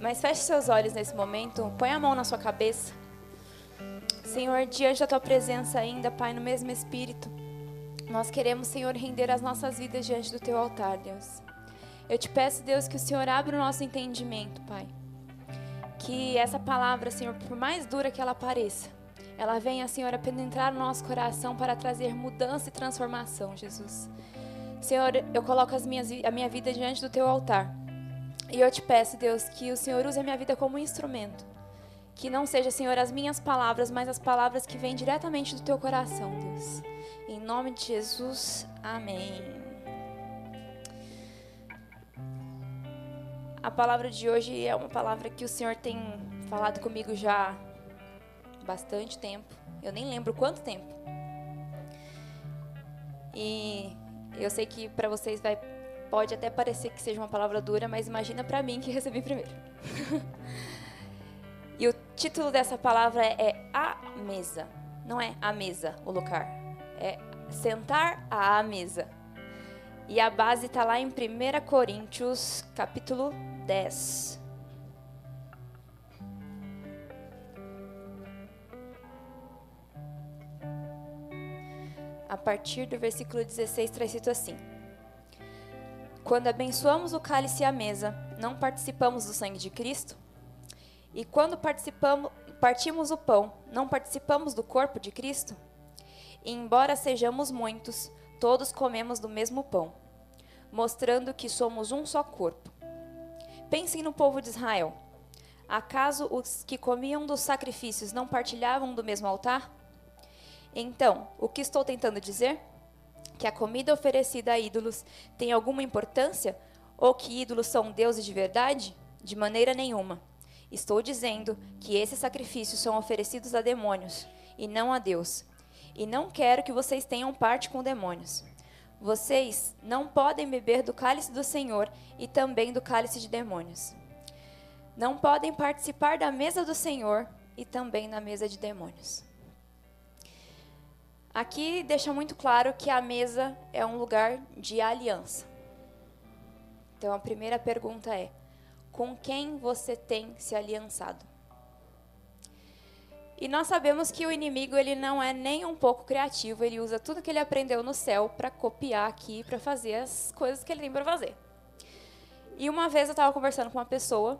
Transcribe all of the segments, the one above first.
Mas feche seus olhos nesse momento, põe a mão na sua cabeça. Senhor, diante da tua presença ainda, Pai, no mesmo espírito, nós queremos, Senhor, render as nossas vidas diante do teu altar, Deus. Eu te peço, Deus, que o Senhor abra o nosso entendimento, Pai. Que essa palavra, Senhor, por mais dura que ela pareça, ela venha, Senhor, a penetrar no nosso coração para trazer mudança e transformação, Jesus. Senhor, eu coloco as minhas, a minha vida diante do teu altar. E eu te peço, Deus, que o Senhor use a minha vida como instrumento. Que não seja, Senhor, as minhas palavras, mas as palavras que vêm diretamente do teu coração, Deus. Em nome de Jesus, amém. A palavra de hoje é uma palavra que o Senhor tem falado comigo já há bastante tempo. Eu nem lembro quanto tempo. E eu sei que para vocês vai Pode até parecer que seja uma palavra dura, mas imagina para mim que recebi primeiro. e o título dessa palavra é A Mesa. Não é a mesa, o lugar. É sentar à mesa. E a base está lá em 1 Coríntios, capítulo 10. A partir do versículo 16, traz escrito assim. Quando abençoamos o cálice e a mesa, não participamos do sangue de Cristo? E quando participamos, partimos o pão, não participamos do corpo de Cristo? E embora sejamos muitos, todos comemos do mesmo pão, mostrando que somos um só corpo. Pensem no povo de Israel. Acaso os que comiam dos sacrifícios não partilhavam do mesmo altar? Então, o que estou tentando dizer? Que a comida oferecida a ídolos tem alguma importância ou que ídolos são deuses de verdade? De maneira nenhuma. Estou dizendo que esses sacrifícios são oferecidos a demônios e não a Deus. E não quero que vocês tenham parte com demônios. Vocês não podem beber do cálice do Senhor e também do cálice de demônios. Não podem participar da mesa do Senhor e também na mesa de demônios. Aqui deixa muito claro que a mesa é um lugar de aliança. Então a primeira pergunta é: com quem você tem se aliançado? E nós sabemos que o inimigo ele não é nem um pouco criativo, ele usa tudo que ele aprendeu no céu para copiar aqui, para fazer as coisas que ele tem para fazer. E uma vez eu estava conversando com uma pessoa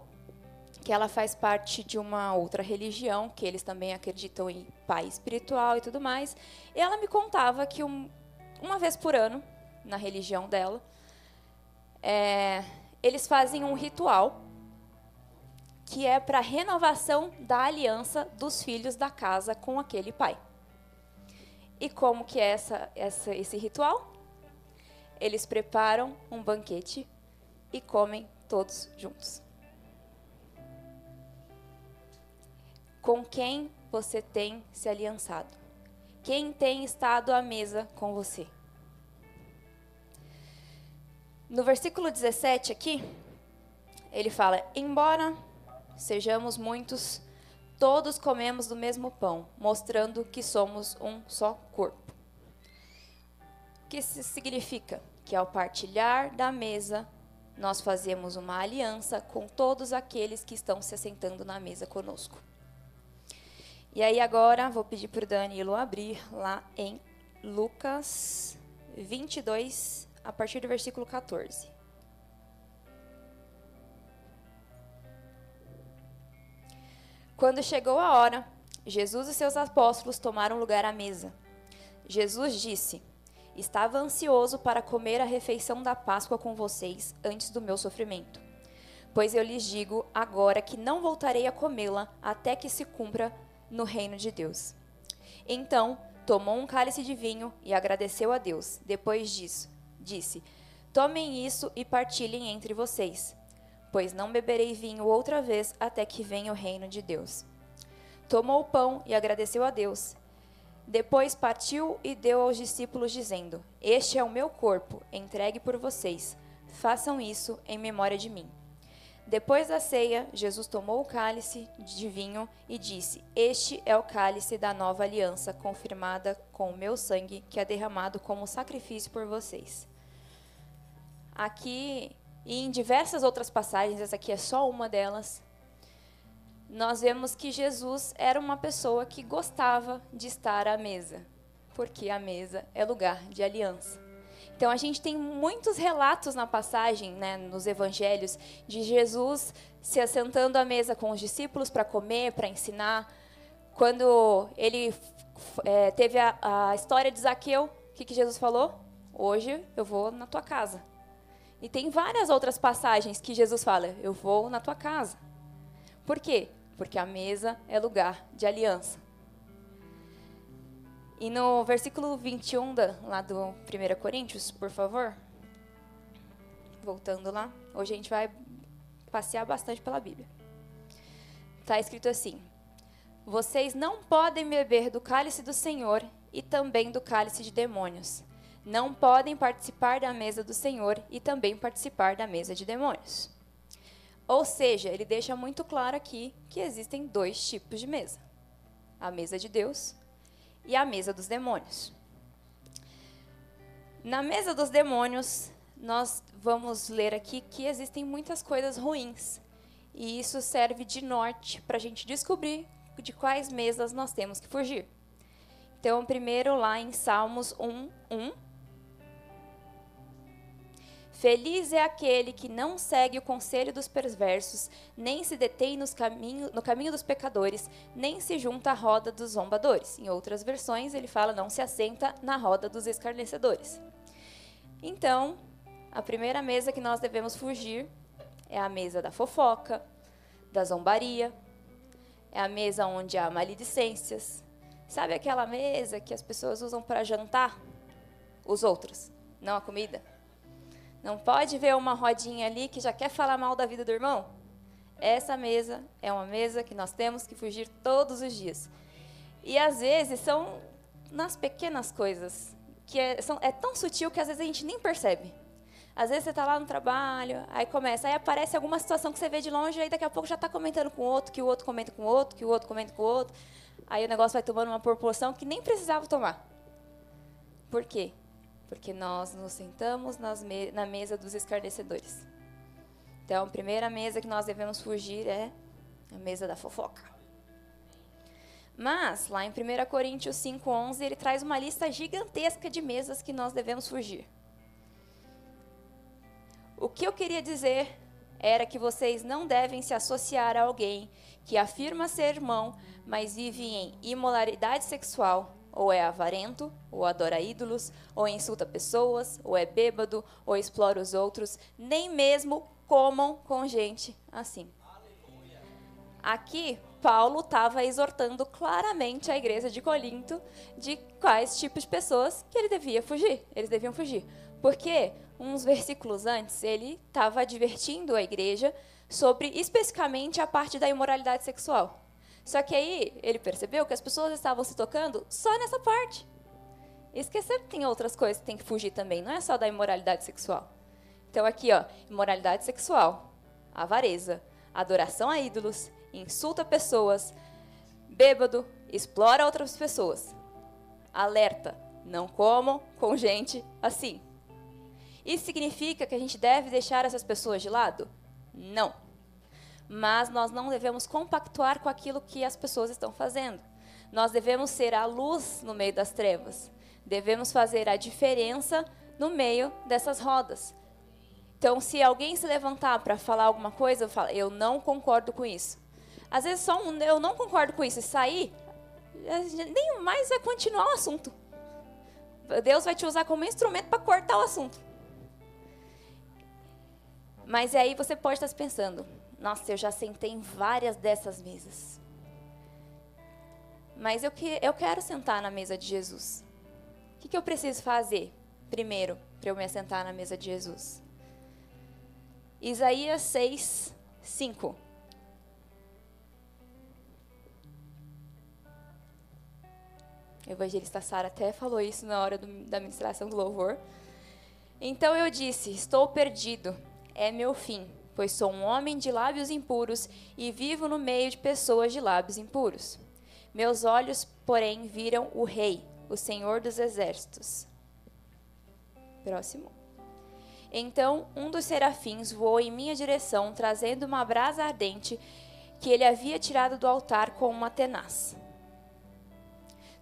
que ela faz parte de uma outra religião, que eles também acreditam em pai espiritual e tudo mais. E ela me contava que um, uma vez por ano, na religião dela, é, eles fazem um ritual que é para renovação da aliança dos filhos da casa com aquele pai. E como que é essa, essa, esse ritual? Eles preparam um banquete e comem todos juntos. Com quem você tem se aliançado? Quem tem estado à mesa com você? No versículo 17 aqui, ele fala: Embora sejamos muitos, todos comemos do mesmo pão, mostrando que somos um só corpo. O que isso significa? Que ao partilhar da mesa, nós fazemos uma aliança com todos aqueles que estão se assentando na mesa conosco. E aí agora vou pedir para o Danilo abrir lá em Lucas 22, a partir do versículo 14. Quando chegou a hora, Jesus e seus apóstolos tomaram lugar à mesa. Jesus disse: Estava ansioso para comer a refeição da Páscoa com vocês antes do meu sofrimento. Pois eu lhes digo agora que não voltarei a comê-la até que se cumpra no reino de Deus. Então, tomou um cálice de vinho e agradeceu a Deus. Depois disso, disse: Tomem isso e partilhem entre vocês, pois não beberei vinho outra vez até que venha o reino de Deus. Tomou o pão e agradeceu a Deus. Depois partiu e deu aos discípulos, dizendo: Este é o meu corpo, entregue por vocês. Façam isso em memória de mim. Depois da ceia, Jesus tomou o cálice de vinho e disse: Este é o cálice da nova aliança, confirmada com o meu sangue, que é derramado como sacrifício por vocês. Aqui e em diversas outras passagens, essa aqui é só uma delas, nós vemos que Jesus era uma pessoa que gostava de estar à mesa, porque a mesa é lugar de aliança. Então a gente tem muitos relatos na passagem, né, nos evangelhos, de Jesus se assentando à mesa com os discípulos para comer, para ensinar. Quando ele é, teve a, a, história de Zaqueu, o que, que Jesus falou? Hoje eu vou na tua casa. E tem várias outras passagens que Jesus fala: eu vou na tua casa. Por quê? Porque a mesa é lugar de aliança. E no versículo 21 da, lá do 1 Coríntios, por favor. Voltando lá. Hoje a gente vai passear bastante pela Bíblia. Está escrito assim: Vocês não podem beber do cálice do Senhor e também do cálice de demônios. Não podem participar da mesa do Senhor e também participar da mesa de demônios. Ou seja, ele deixa muito claro aqui que existem dois tipos de mesa: a mesa de Deus e a mesa dos demônios. Na mesa dos demônios, nós vamos ler aqui que existem muitas coisas ruins. E isso serve de norte para a gente descobrir de quais mesas nós temos que fugir. Então, primeiro lá em Salmos 1, 1, Feliz é aquele que não segue o conselho dos perversos, nem se detém nos caminho, no caminho dos pecadores, nem se junta à roda dos zombadores. Em outras versões, ele fala não se assenta na roda dos escarnecedores. Então, a primeira mesa que nós devemos fugir é a mesa da fofoca, da zombaria, é a mesa onde há maledicências. Sabe aquela mesa que as pessoas usam para jantar? Os outros, não a comida. Não pode ver uma rodinha ali que já quer falar mal da vida do irmão? Essa mesa é uma mesa que nós temos que fugir todos os dias. E às vezes são nas pequenas coisas, que é, são, é tão sutil que às vezes a gente nem percebe. Às vezes você está lá no trabalho, aí começa, aí aparece alguma situação que você vê de longe, aí daqui a pouco já está comentando com o outro, que o outro comenta com o outro, que o outro comenta com o outro. Aí o negócio vai tomando uma proporção que nem precisava tomar. Por quê? Porque nós nos sentamos me na mesa dos escarnecedores. Então, a primeira mesa que nós devemos fugir é a mesa da fofoca. Mas, lá em 1 Coríntios 5,11, ele traz uma lista gigantesca de mesas que nós devemos fugir. O que eu queria dizer era que vocês não devem se associar a alguém que afirma ser irmão, mas vive em imoralidade sexual, ou é avarento, ou adora ídolos, ou insulta pessoas, ou é bêbado, ou explora os outros, nem mesmo comam com gente assim. Aqui, Paulo estava exortando claramente a igreja de Corinto de quais tipos de pessoas que ele devia fugir. Eles deviam fugir. Porque, uns versículos antes, ele estava advertindo a igreja sobre especificamente a parte da imoralidade sexual. Só que aí ele percebeu que as pessoas estavam se tocando só nessa parte. E esqueceram que tem outras coisas que tem que fugir também, não é só da imoralidade sexual. Então aqui, ó, imoralidade sexual, avareza, adoração a ídolos, insulta pessoas, bêbado, explora outras pessoas. Alerta, não comam com gente assim. Isso significa que a gente deve deixar essas pessoas de lado? Não mas nós não devemos compactuar com aquilo que as pessoas estão fazendo. Nós devemos ser a luz no meio das trevas. Devemos fazer a diferença no meio dessas rodas. Então, se alguém se levantar para falar alguma coisa, eu falo, eu não concordo com isso. Às vezes só um eu não concordo com isso e sair, nem mais vai continuar o assunto. Deus vai te usar como instrumento para cortar o assunto. Mas aí você pode estar pensando, nossa, eu já sentei em várias dessas mesas. Mas eu, que, eu quero sentar na mesa de Jesus. O que, que eu preciso fazer primeiro para eu me assentar na mesa de Jesus? Isaías 6, 5. O evangelista Sara até falou isso na hora do, da ministração do louvor. Então eu disse: Estou perdido, é meu fim pois sou um homem de lábios impuros e vivo no meio de pessoas de lábios impuros. Meus olhos, porém, viram o Rei, o Senhor dos Exércitos. Próximo. Então um dos serafins voou em minha direção, trazendo uma brasa ardente que ele havia tirado do altar com uma tenaz.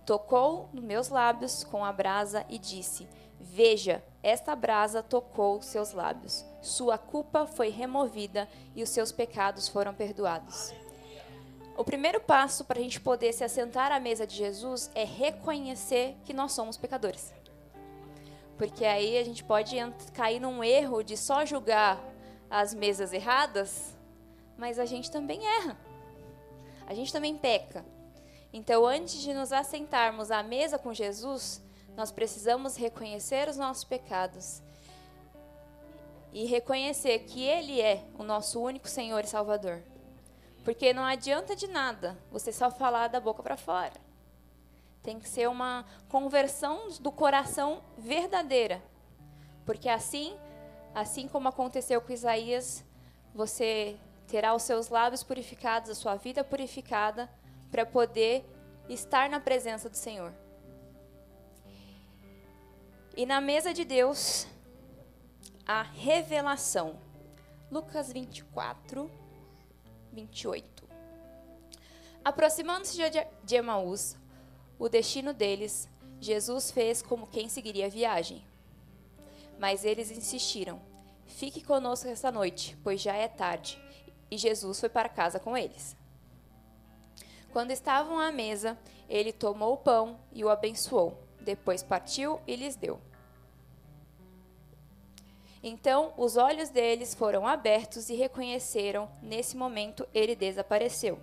Tocou nos meus lábios com a brasa e disse: Veja, esta brasa tocou seus lábios. Sua culpa foi removida e os seus pecados foram perdoados. O primeiro passo para a gente poder se assentar à mesa de Jesus é reconhecer que nós somos pecadores. Porque aí a gente pode cair num erro de só julgar as mesas erradas, mas a gente também erra. A gente também peca. Então, antes de nos assentarmos à mesa com Jesus, nós precisamos reconhecer os nossos pecados e reconhecer que Ele é o nosso único Senhor e Salvador. Porque não adianta de nada você só falar da boca para fora. Tem que ser uma conversão do coração verdadeira. Porque assim, assim como aconteceu com Isaías, você terá os seus lábios purificados, a sua vida purificada, para poder estar na presença do Senhor. E na mesa de Deus, a revelação. Lucas 24, 28. Aproximando-se de Emaús, o destino deles, Jesus fez como quem seguiria a viagem. Mas eles insistiram: Fique conosco esta noite, pois já é tarde. E Jesus foi para casa com eles. Quando estavam à mesa, ele tomou o pão e o abençoou. Depois partiu e lhes deu. Então os olhos deles foram abertos e reconheceram, nesse momento ele desapareceu.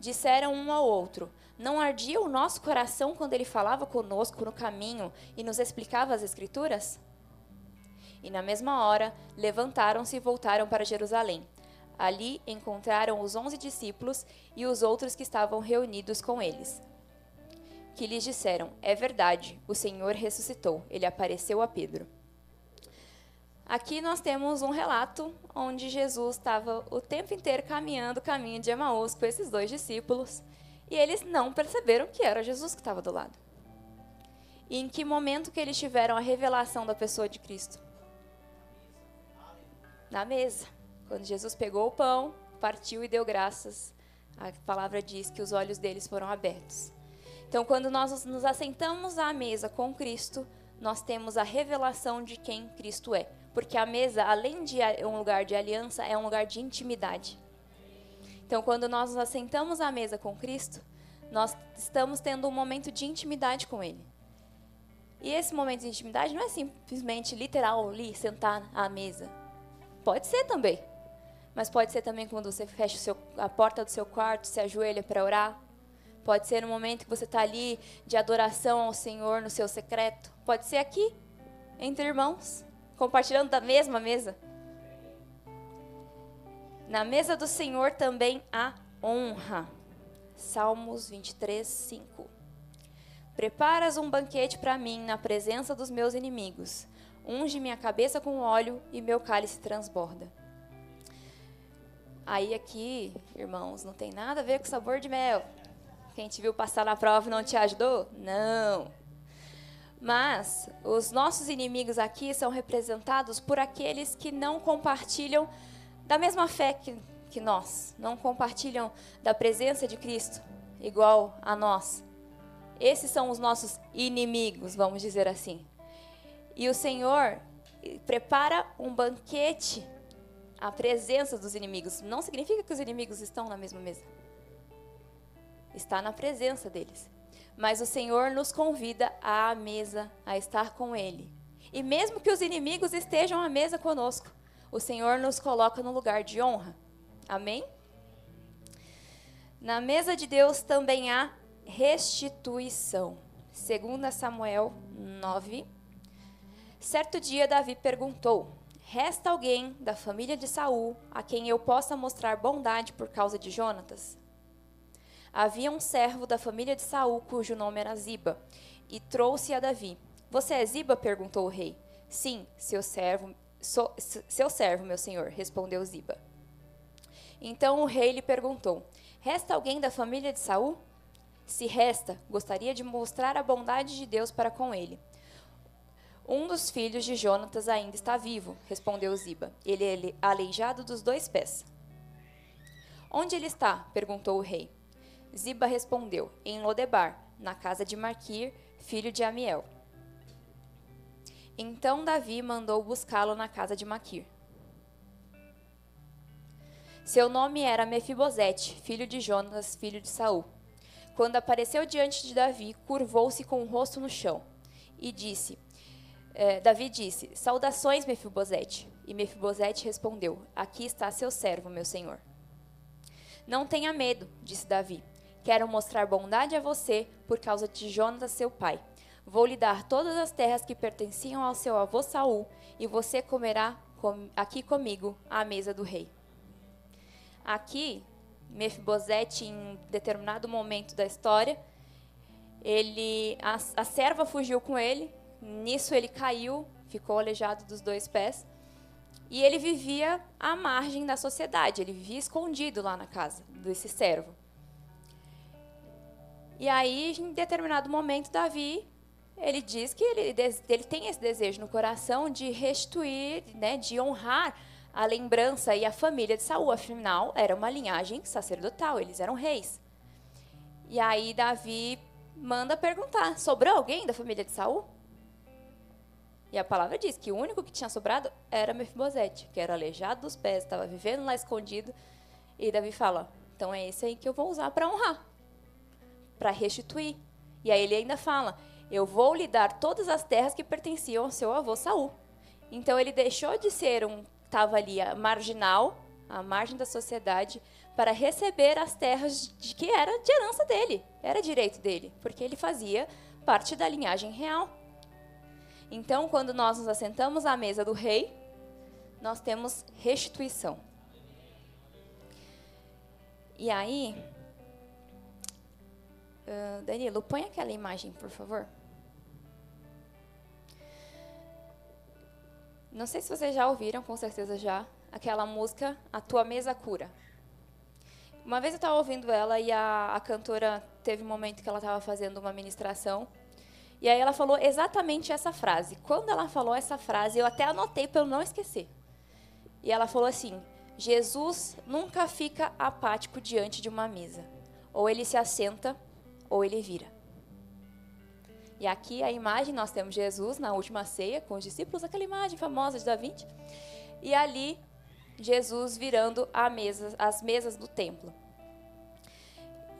Disseram um ao outro: Não ardia o nosso coração quando ele falava conosco no caminho e nos explicava as Escrituras? E na mesma hora levantaram-se e voltaram para Jerusalém. Ali encontraram os onze discípulos e os outros que estavam reunidos com eles que lhes disseram: É verdade, o Senhor ressuscitou. Ele apareceu a Pedro. Aqui nós temos um relato onde Jesus estava o tempo inteiro caminhando o caminho de Emaús com esses dois discípulos e eles não perceberam que era Jesus que estava do lado. E em que momento que eles tiveram a revelação da pessoa de Cristo? Na mesa. Quando Jesus pegou o pão, partiu e deu graças, a palavra diz que os olhos deles foram abertos. Então, quando nós nos assentamos à mesa com Cristo, nós temos a revelação de quem Cristo é. Porque a mesa, além de um lugar de aliança, é um lugar de intimidade. Então, quando nós nos assentamos à mesa com Cristo, nós estamos tendo um momento de intimidade com Ele. E esse momento de intimidade não é simplesmente literal ali, sentar à mesa. Pode ser também. Mas pode ser também quando você fecha seu, a porta do seu quarto, se ajoelha para orar, Pode ser no momento que você está ali de adoração ao Senhor no seu secreto. Pode ser aqui, entre irmãos, compartilhando da mesma mesa. Na mesa do Senhor também há honra. Salmos 23, 5. Preparas um banquete para mim na presença dos meus inimigos. Unge minha cabeça com óleo e meu cálice transborda. Aí aqui, irmãos, não tem nada a ver com sabor de mel. Quem te viu passar na prova não te ajudou? Não. Mas os nossos inimigos aqui são representados por aqueles que não compartilham da mesma fé que, que nós, não compartilham da presença de Cristo igual a nós. Esses são os nossos inimigos, vamos dizer assim. E o Senhor prepara um banquete à presença dos inimigos. Não significa que os inimigos estão na mesma mesa está na presença deles. Mas o Senhor nos convida à mesa, a estar com Ele. E mesmo que os inimigos estejam à mesa conosco, o Senhor nos coloca no lugar de honra. Amém? Na mesa de Deus também há restituição. 2 Samuel 9. Certo dia Davi perguntou: Resta alguém da família de Saul a quem eu possa mostrar bondade por causa de Jonatas? Havia um servo da família de Saul cujo nome era Ziba, e trouxe a Davi. Você é Ziba? perguntou o rei. Sim, seu servo, so, seu servo, meu senhor, respondeu Ziba. Então o rei lhe perguntou: Resta alguém da família de Saul? Se resta, gostaria de mostrar a bondade de Deus para com ele. Um dos filhos de Jonatas ainda está vivo, respondeu Ziba. Ele é aleijado dos dois pés. Onde ele está? perguntou o rei. Ziba respondeu: Em Lodebar, na casa de Marquir, filho de Amiel. Então Davi mandou buscá-lo na casa de Maquir. Seu nome era Mefibosete, filho de Jonas, filho de Saul. Quando apareceu diante de Davi, curvou-se com o rosto no chão e disse: eh, Davi disse: Saudações, Mefibosete. E Mefibosete respondeu: Aqui está seu servo, meu senhor. Não tenha medo, disse Davi. Quero mostrar bondade a você por causa de Jonas, seu pai. Vou lhe dar todas as terras que pertenciam ao seu avô Saul, e você comerá com, aqui comigo à mesa do rei. Aqui, Mefibosete, em determinado momento da história, ele a, a serva fugiu com ele. Nisso ele caiu, ficou aleijado dos dois pés. E ele vivia à margem da sociedade, ele vivia escondido lá na casa desse servo. E aí, em determinado momento, Davi, ele diz que ele, ele tem esse desejo no coração de restituir, né, de honrar a lembrança e a família de Saul. Afinal, era uma linhagem sacerdotal, eles eram reis. E aí, Davi manda perguntar: sobrou alguém da família de Saul? E a palavra diz que o único que tinha sobrado era Mefibosete, que era aleijado dos pés, estava vivendo lá escondido. E Davi fala: então é esse aí que eu vou usar para honrar para restituir. E aí ele ainda fala: Eu vou lhe dar todas as terras que pertenciam ao seu avô Saul. Então ele deixou de ser um estava ali marginal, à margem da sociedade, para receber as terras de que era de herança dele, era direito dele, porque ele fazia parte da linhagem real. Então, quando nós nos assentamos à mesa do rei, nós temos restituição. E aí, Uh, Danilo, põe aquela imagem, por favor. Não sei se vocês já ouviram, com certeza já, aquela música A Tua Mesa Cura. Uma vez eu estava ouvindo ela e a, a cantora teve um momento que ela estava fazendo uma ministração e aí ela falou exatamente essa frase. Quando ela falou essa frase, eu até anotei para eu não esquecer. E ela falou assim: Jesus nunca fica apático diante de uma mesa. Ou ele se assenta ou ele vira. E aqui a imagem, nós temos Jesus na última ceia com os discípulos, aquela imagem famosa de Da Vinci. E ali, Jesus virando mesa, as mesas do templo.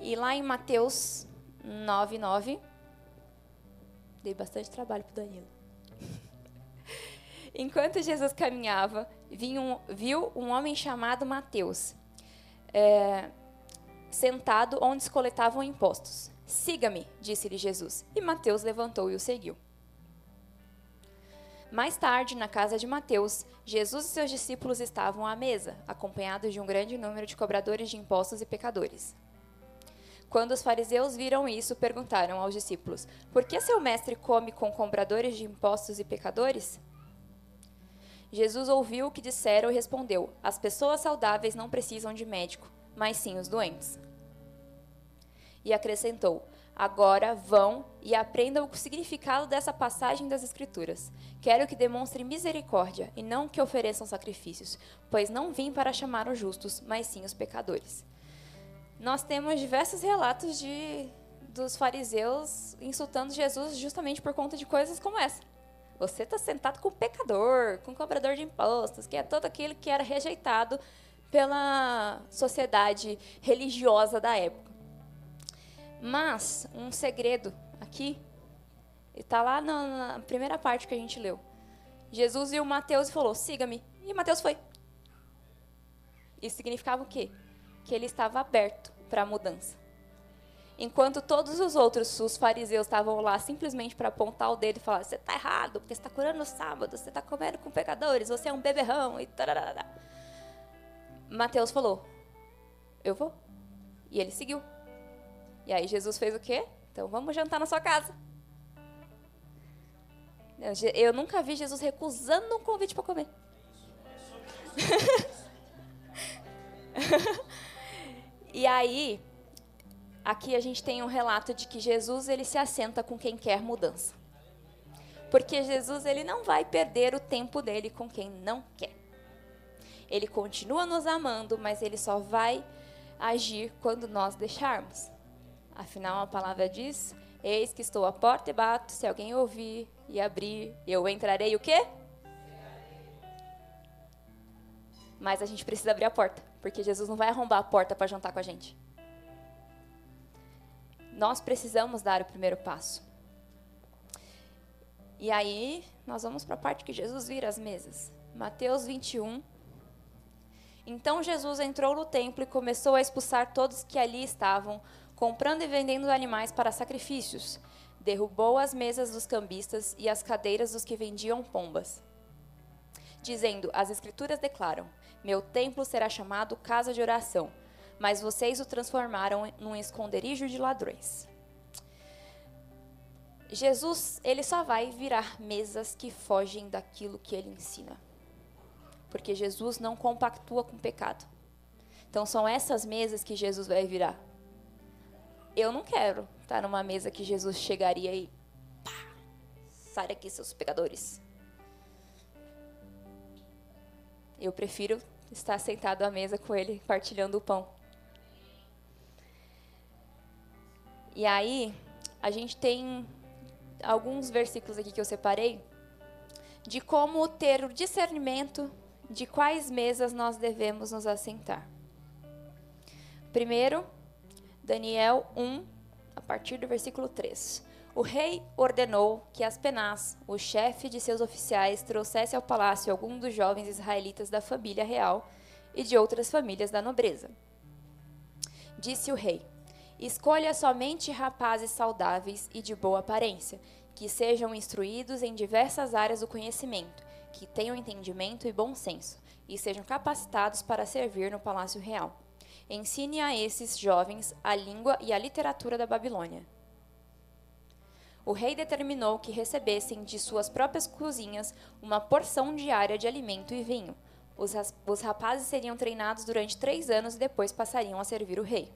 E lá em Mateus 9, 9, dei bastante trabalho para Danilo. Enquanto Jesus caminhava, um, viu um homem chamado Mateus, é, sentado onde coletavam impostos. Siga-me, disse-lhe Jesus. E Mateus levantou e o seguiu. Mais tarde, na casa de Mateus, Jesus e seus discípulos estavam à mesa, acompanhados de um grande número de cobradores de impostos e pecadores. Quando os fariseus viram isso, perguntaram aos discípulos: Por que seu mestre come com cobradores de impostos e pecadores? Jesus ouviu o que disseram e respondeu: As pessoas saudáveis não precisam de médico, mas sim os doentes e acrescentou: Agora vão e aprendam o significado dessa passagem das Escrituras. Quero que demonstrem misericórdia e não que ofereçam sacrifícios, pois não vim para chamar os justos, mas sim os pecadores. Nós temos diversos relatos de dos fariseus insultando Jesus justamente por conta de coisas como essa. Você está sentado com o pecador, com o cobrador de impostos, que é todo aquele que era rejeitado pela sociedade religiosa da época. Mas, um segredo aqui, está lá na, na, primeira parte que a gente leu. Jesus viu Mateus e falou: siga-me. E Mateus foi. Isso significava o quê? Que ele estava aberto para a mudança. Enquanto todos os outros, os fariseus, estavam lá simplesmente para apontar o dedo e falar: você está errado, porque você está curando no sábado, você está comendo com pecadores, você é um beberrão e tararara. Mateus falou: eu vou. E ele seguiu. E aí Jesus fez o quê? Então vamos jantar na sua casa. Eu nunca vi Jesus recusando um convite para comer. e aí, aqui a gente tem um relato de que Jesus ele se assenta com quem quer mudança. Porque Jesus ele não vai perder o tempo dele com quem não quer. Ele continua nos amando, mas ele só vai agir quando nós deixarmos. Afinal, a palavra diz: Eis que estou à porta e bato, se alguém ouvir e abrir, eu entrarei o quê? Mas a gente precisa abrir a porta, porque Jesus não vai arrombar a porta para jantar com a gente. Nós precisamos dar o primeiro passo. E aí, nós vamos para a parte que Jesus vira as mesas. Mateus 21. Então Jesus entrou no templo e começou a expulsar todos que ali estavam, comprando e vendendo animais para sacrifícios. Derrubou as mesas dos cambistas e as cadeiras dos que vendiam pombas. Dizendo: As Escrituras declaram: Meu templo será chamado casa de oração, mas vocês o transformaram num esconderijo de ladrões. Jesus, ele só vai virar mesas que fogem daquilo que ele ensina. Porque Jesus não compactua com pecado. Então são essas mesas que Jesus vai virar. Eu não quero estar numa mesa que Jesus chegaria e pá, sai daqui seus pecadores. Eu prefiro estar sentado à mesa com ele, partilhando o pão. E aí, a gente tem alguns versículos aqui que eu separei de como ter o discernimento de quais mesas nós devemos nos assentar. Primeiro, Daniel 1, a partir do versículo 3. O rei ordenou que Aspenaz, o chefe de seus oficiais, trouxesse ao palácio algum dos jovens israelitas da família real e de outras famílias da nobreza. Disse o rei: Escolha somente rapazes saudáveis e de boa aparência, que sejam instruídos em diversas áreas do conhecimento, que tenham entendimento e bom senso, e sejam capacitados para servir no palácio real. Ensine a esses jovens a língua e a literatura da Babilônia. O rei determinou que recebessem de suas próprias cozinhas uma porção diária de alimento e vinho. Os, rapazes seriam treinados durante três anos e depois passariam a servir o rei.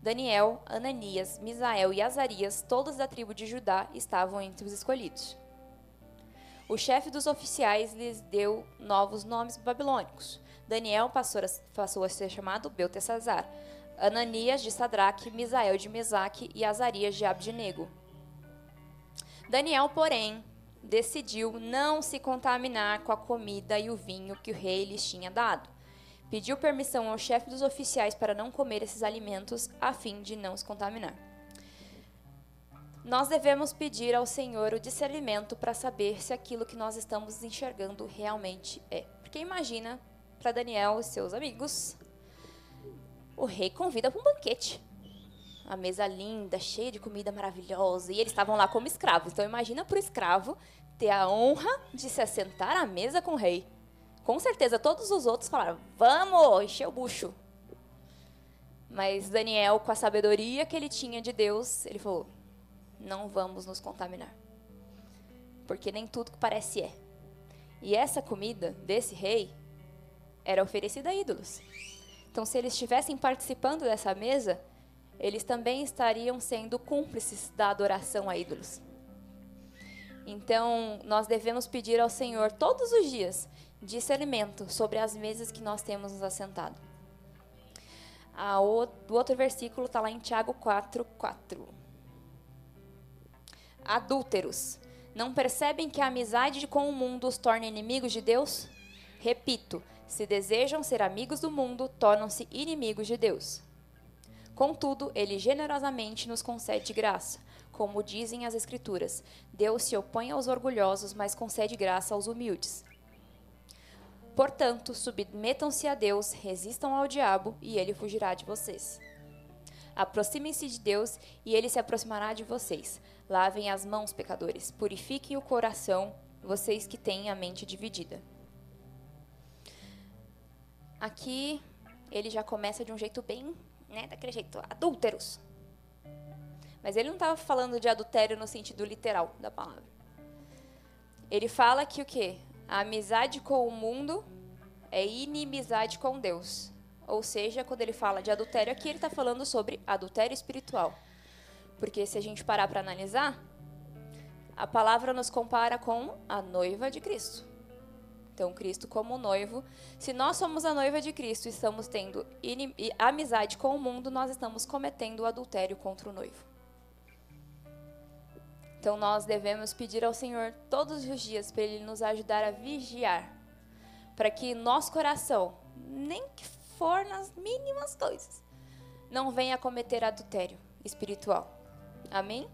Daniel, Ananias, Misael e Azarias, todos da tribo de Judá, estavam entre os escolhidos. O chefe dos oficiais lhes deu novos nomes babilônicos. Daniel passou a, passou a ser chamado Beltesazar, Ananias de Sadraque, Misael de Mesaque e Azarias de Abdinego. Daniel, porém, decidiu não se contaminar com a comida e o vinho que o rei lhes tinha dado pediu permissão ao chefe dos oficiais para não comer esses alimentos, a fim de não se contaminar. Nós devemos pedir ao Senhor o discernimento para saber se aquilo que nós estamos enxergando realmente é. Porque imagina, para Daniel e seus amigos, o rei convida para um banquete. A mesa linda, cheia de comida maravilhosa, e eles estavam lá como escravos. Então imagina para o escravo ter a honra de se assentar à mesa com o rei com certeza todos os outros falaram: vamos, encher o bucho. Mas Daniel, com a sabedoria que ele tinha de Deus, ele falou: não vamos nos contaminar. Porque nem tudo que parece é. E essa comida desse rei era oferecida a ídolos. Então, se eles estivessem participando dessa mesa, eles também estariam sendo cúmplices da adoração a ídolos. Então, nós devemos pedir ao Senhor todos os dias discernimento sobre as mesas que nós temos nos assentado. Ah, o, o outro versículo está lá em Tiago 4, 4. Adúlteros, não percebem que a amizade com o mundo os torna inimigos de Deus? Repito, se desejam ser amigos do mundo, tornam-se inimigos de Deus. Contudo, ele generosamente nos concede graça, como dizem as Escrituras: Deus se opõe aos orgulhosos, mas concede graça aos humildes. Portanto, submetam-se a Deus, resistam ao diabo, e ele fugirá de vocês. Aproximem-se de Deus, e ele se aproximará de vocês. Lavem as mãos, pecadores. Purifiquem o coração, vocês que têm a mente dividida. Aqui ele já começa de um jeito bem, né, daquele jeito, adúlteros. Mas ele não estava falando de adultério no sentido literal da palavra. Ele fala que o quê? A amizade com o mundo é inimizade com Deus. Ou seja, quando ele fala de adultério aqui, ele está falando sobre adultério espiritual. Porque se a gente parar para analisar, a palavra nos compara com a noiva de Cristo. Então, Cristo como noivo. Se nós somos a noiva de Cristo e estamos tendo amizade com o mundo, nós estamos cometendo o adultério contra o noivo. Então, nós devemos pedir ao Senhor todos os dias para Ele nos ajudar a vigiar, para que nosso coração, nem que for nas mínimas coisas, não venha cometer adultério espiritual. Amém?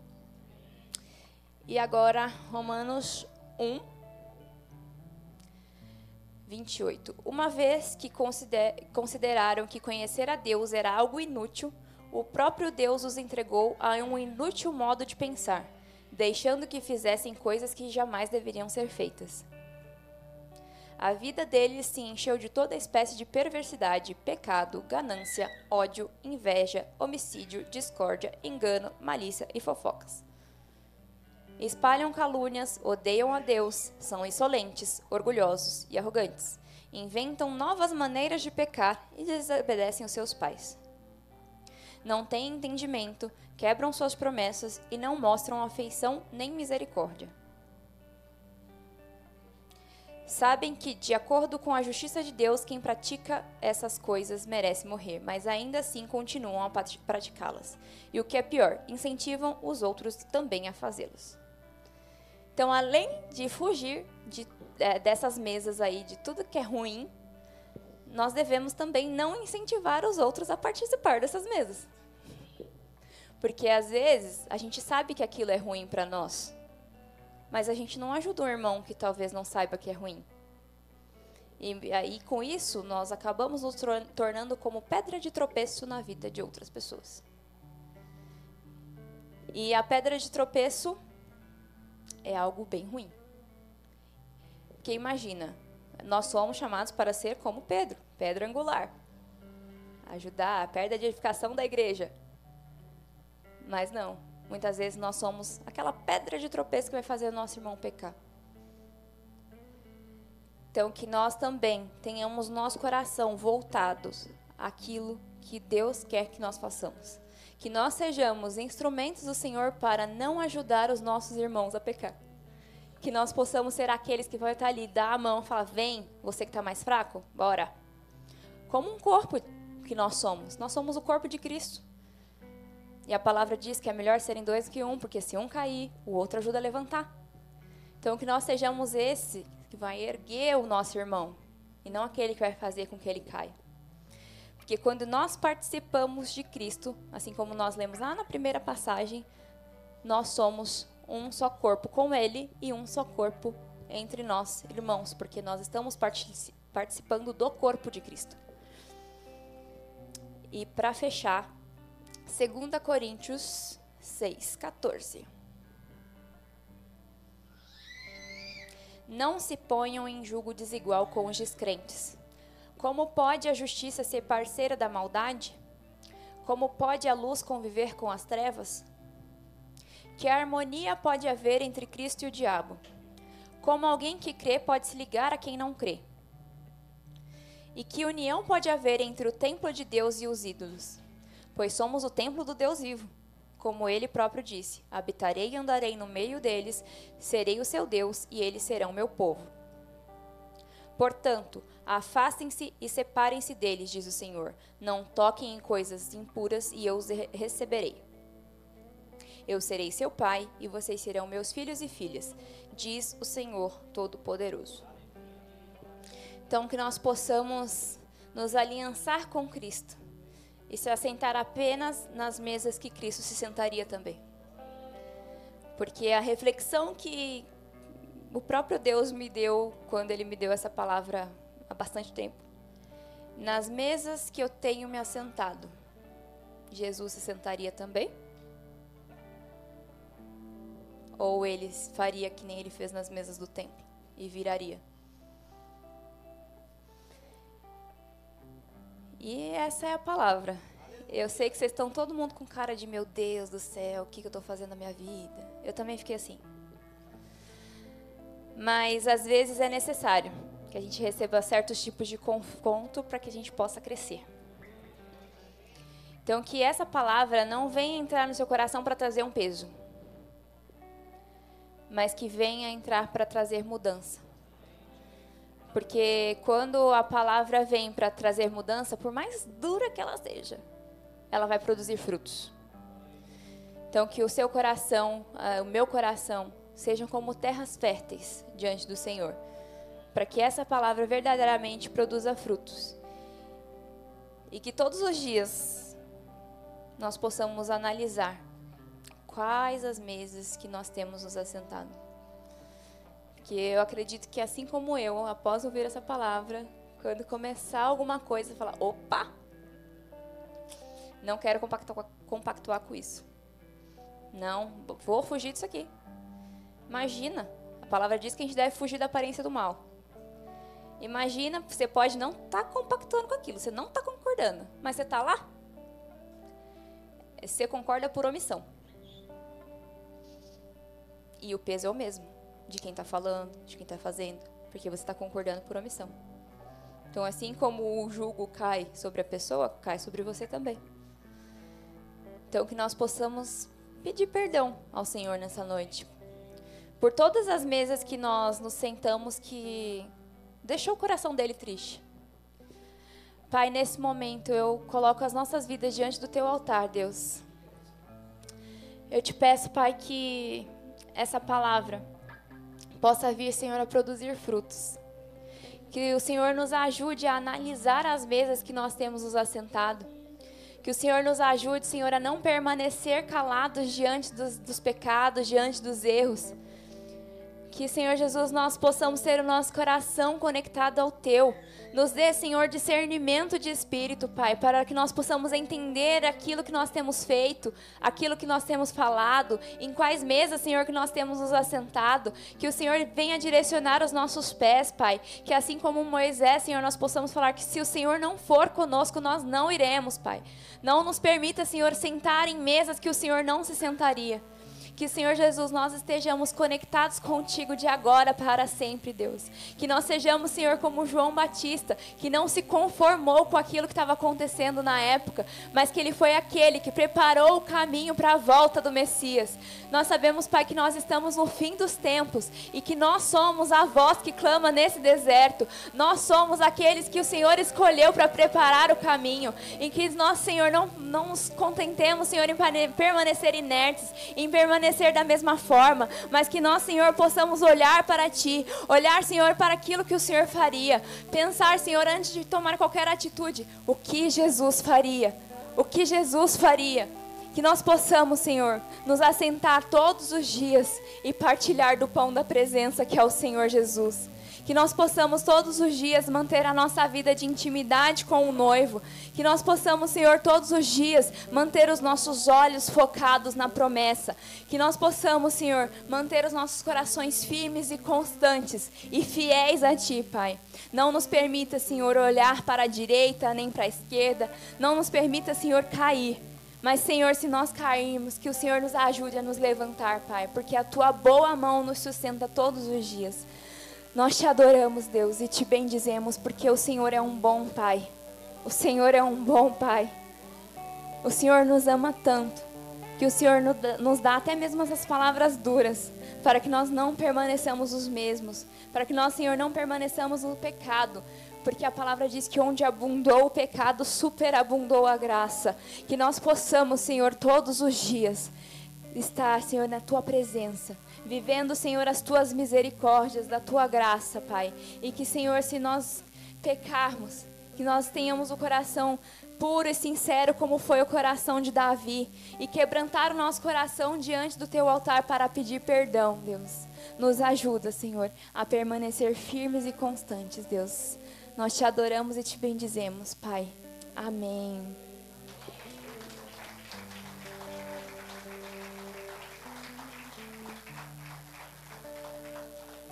E agora, Romanos 1, 28. Uma vez que consideraram que conhecer a Deus era algo inútil, o próprio Deus os entregou a um inútil modo de pensar, deixando que fizessem coisas que jamais deveriam ser feitas. A vida deles se encheu de toda espécie de perversidade, pecado, ganância, ódio, inveja, homicídio, discórdia, engano, malícia e fofocas. Espalham calúnias, odeiam a Deus, são insolentes, orgulhosos e arrogantes. Inventam novas maneiras de pecar e desobedecem os seus pais. Não têm entendimento, quebram suas promessas e não mostram afeição nem misericórdia. Sabem que, de acordo com a justiça de Deus, quem pratica essas coisas merece morrer, mas ainda assim continuam a praticá-las. E o que é pior, incentivam os outros também a fazê-los. Então, além de fugir de, é, dessas mesas aí, de tudo que é ruim, nós devemos também não incentivar os outros a participar dessas mesas. Porque às vezes a gente sabe que aquilo é ruim para nós, mas a gente não ajuda o irmão que talvez não saiba que é ruim. E aí com isso nós acabamos nos tornando como pedra de tropeço na vida de outras pessoas. E a pedra de tropeço é algo bem ruim. Porque imagina, nós somos chamados para ser como Pedro, pedra angular. Ajudar a pedra de edificação da igreja. Mas não, muitas vezes nós somos aquela pedra de tropeço que vai fazer nosso irmão pecar. Então, que nós também tenhamos nosso coração voltados àquilo que Deus quer que nós façamos que nós sejamos instrumentos do Senhor para não ajudar os nossos irmãos a pecar. Que nós possamos ser aqueles que vão estar ali, dar a mão falar: vem, você que está mais fraco, bora. Como um corpo que nós somos. Nós somos o corpo de Cristo. E a palavra diz que é melhor serem dois que um, porque se um cair, o outro ajuda a levantar. Então, que nós sejamos esse que vai erguer o nosso irmão, e não aquele que vai fazer com que ele caia. Porque quando nós participamos de Cristo, assim como nós lemos lá na primeira passagem, nós somos um só corpo com Ele e um só corpo entre nós, irmãos, porque nós estamos participando do corpo de Cristo. E para fechar, 2 Coríntios 6, 14. Não se ponham em julgo desigual com os descrentes como pode a justiça ser parceira da maldade? Como pode a luz conviver com as trevas? Que harmonia pode haver entre Cristo e o diabo? Como alguém que crê pode se ligar a quem não crê? E que união pode haver entre o templo de Deus e os ídolos? Pois somos o templo do Deus vivo. Como ele próprio disse: Habitarei e andarei no meio deles, serei o seu Deus e eles serão meu povo. Portanto, Afastem-se e separem-se deles, diz o Senhor. Não toquem em coisas impuras e eu os receberei. Eu serei seu pai e vocês serão meus filhos e filhas, diz o Senhor Todo-Poderoso. Então, que nós possamos nos aliançar com Cristo e se assentar apenas nas mesas que Cristo se sentaria também. Porque a reflexão que o próprio Deus me deu quando ele me deu essa palavra há bastante tempo. Nas mesas que eu tenho me assentado, Jesus se sentaria também? Ou ele faria que nem ele fez nas mesas do templo e viraria? E essa é a palavra. Eu sei que vocês estão todo mundo com cara de meu Deus do céu, o que, que eu estou fazendo na minha vida. Eu também fiquei assim. Mas às vezes é necessário que a gente receba certos tipos de confronto para que a gente possa crescer. Então, que essa palavra não venha entrar no seu coração para trazer um peso, mas que venha entrar para trazer mudança. Porque quando a palavra vem para trazer mudança, por mais dura que ela seja, ela vai produzir frutos. Então, que o seu coração, uh, o meu coração, sejam como terras férteis diante do Senhor, para que essa palavra verdadeiramente produza frutos. E que todos os dias nós possamos analisar quais as mesas que nós temos nos assentado. Porque eu acredito que assim como eu, após ouvir essa palavra, quando começar alguma coisa, falar, opa, não quero compactuar, com isso. Não, vou fugir disso aqui. Imagina, a palavra diz que a gente deve fugir da aparência do mal. Imagina, você pode não estar tá com aquilo, você não está concordando, mas você está lá. Você concorda por omissão. E o peso é o mesmo, de quem está falando, de quem está fazendo, porque você está concordando por omissão. Então, assim como o julgo cai sobre a pessoa, cai sobre você também. Então, que nós possamos pedir perdão ao Senhor nessa noite. Por todas as mesas que nós nos sentamos que deixou o coração dele triste. Pai, nesse momento eu coloco as nossas vidas diante do teu altar, Deus. Eu te peço, Pai, que essa palavra possa vir, Senhor, a produzir frutos. Que o Senhor nos ajude a analisar as mesas que nós temos nos assentado que o Senhor nos ajude, Senhor, a não permanecer calados diante dos, dos pecados, diante dos erros. Que, Senhor Jesus, nós possamos ter o nosso coração conectado ao Teu. Nos dê, Senhor, discernimento de espírito, Pai, para que nós possamos entender aquilo que nós temos feito, aquilo que nós temos falado, em quais mesas, Senhor, que nós temos nos assentado. Que o Senhor venha direcionar os nossos pés, Pai. Que assim como Moisés, Senhor, nós possamos falar que se o Senhor não for conosco, nós não iremos, Pai. Não nos permita, Senhor, sentar em mesas que o Senhor não se sentaria. Que, Senhor Jesus, nós estejamos conectados contigo de agora para sempre, Deus. Que nós sejamos, Senhor, como João Batista, que não se conformou com aquilo que estava acontecendo na época, mas que ele foi aquele que preparou o caminho para a volta do Messias. Nós sabemos, Pai, que nós estamos no fim dos tempos e que nós somos a voz que clama nesse deserto. Nós somos aqueles que o Senhor escolheu para preparar o caminho. Em que nós, Senhor, não, não nos contentemos, Senhor, em permanecer inertes, em permanecer permanecer da mesma forma, mas que nós, Senhor, possamos olhar para Ti, olhar, Senhor, para aquilo que o Senhor faria, pensar, Senhor, antes de tomar qualquer atitude, o que Jesus faria, o que Jesus faria. Que nós possamos, Senhor, nos assentar todos os dias e partilhar do pão da presença que é o Senhor Jesus. Que nós possamos todos os dias manter a nossa vida de intimidade com o noivo. Que nós possamos, Senhor, todos os dias manter os nossos olhos focados na promessa. Que nós possamos, Senhor, manter os nossos corações firmes e constantes e fiéis a Ti, Pai. Não nos permita, Senhor, olhar para a direita nem para a esquerda. Não nos permita, Senhor, cair. Mas, Senhor, se nós cairmos, que o Senhor nos ajude a nos levantar, Pai, porque a tua boa mão nos sustenta todos os dias. Nós te adoramos, Deus, e te bendizemos, porque o Senhor é um bom Pai. O Senhor é um bom Pai. O Senhor nos ama tanto que o Senhor nos dá até mesmo essas palavras duras para que nós não permaneçamos os mesmos, para que nós, Senhor, não permaneçamos no pecado, porque a palavra diz que onde abundou o pecado, superabundou a graça. Que nós possamos, Senhor, todos os dias estar, Senhor, na tua presença vivendo, Senhor, as tuas misericórdias, da tua graça, Pai. E que, Senhor, se nós pecarmos, que nós tenhamos o coração puro e sincero, como foi o coração de Davi, e quebrantar o nosso coração diante do teu altar para pedir perdão, Deus. Nos ajuda, Senhor, a permanecer firmes e constantes, Deus. Nós te adoramos e te bendizemos, Pai. Amém.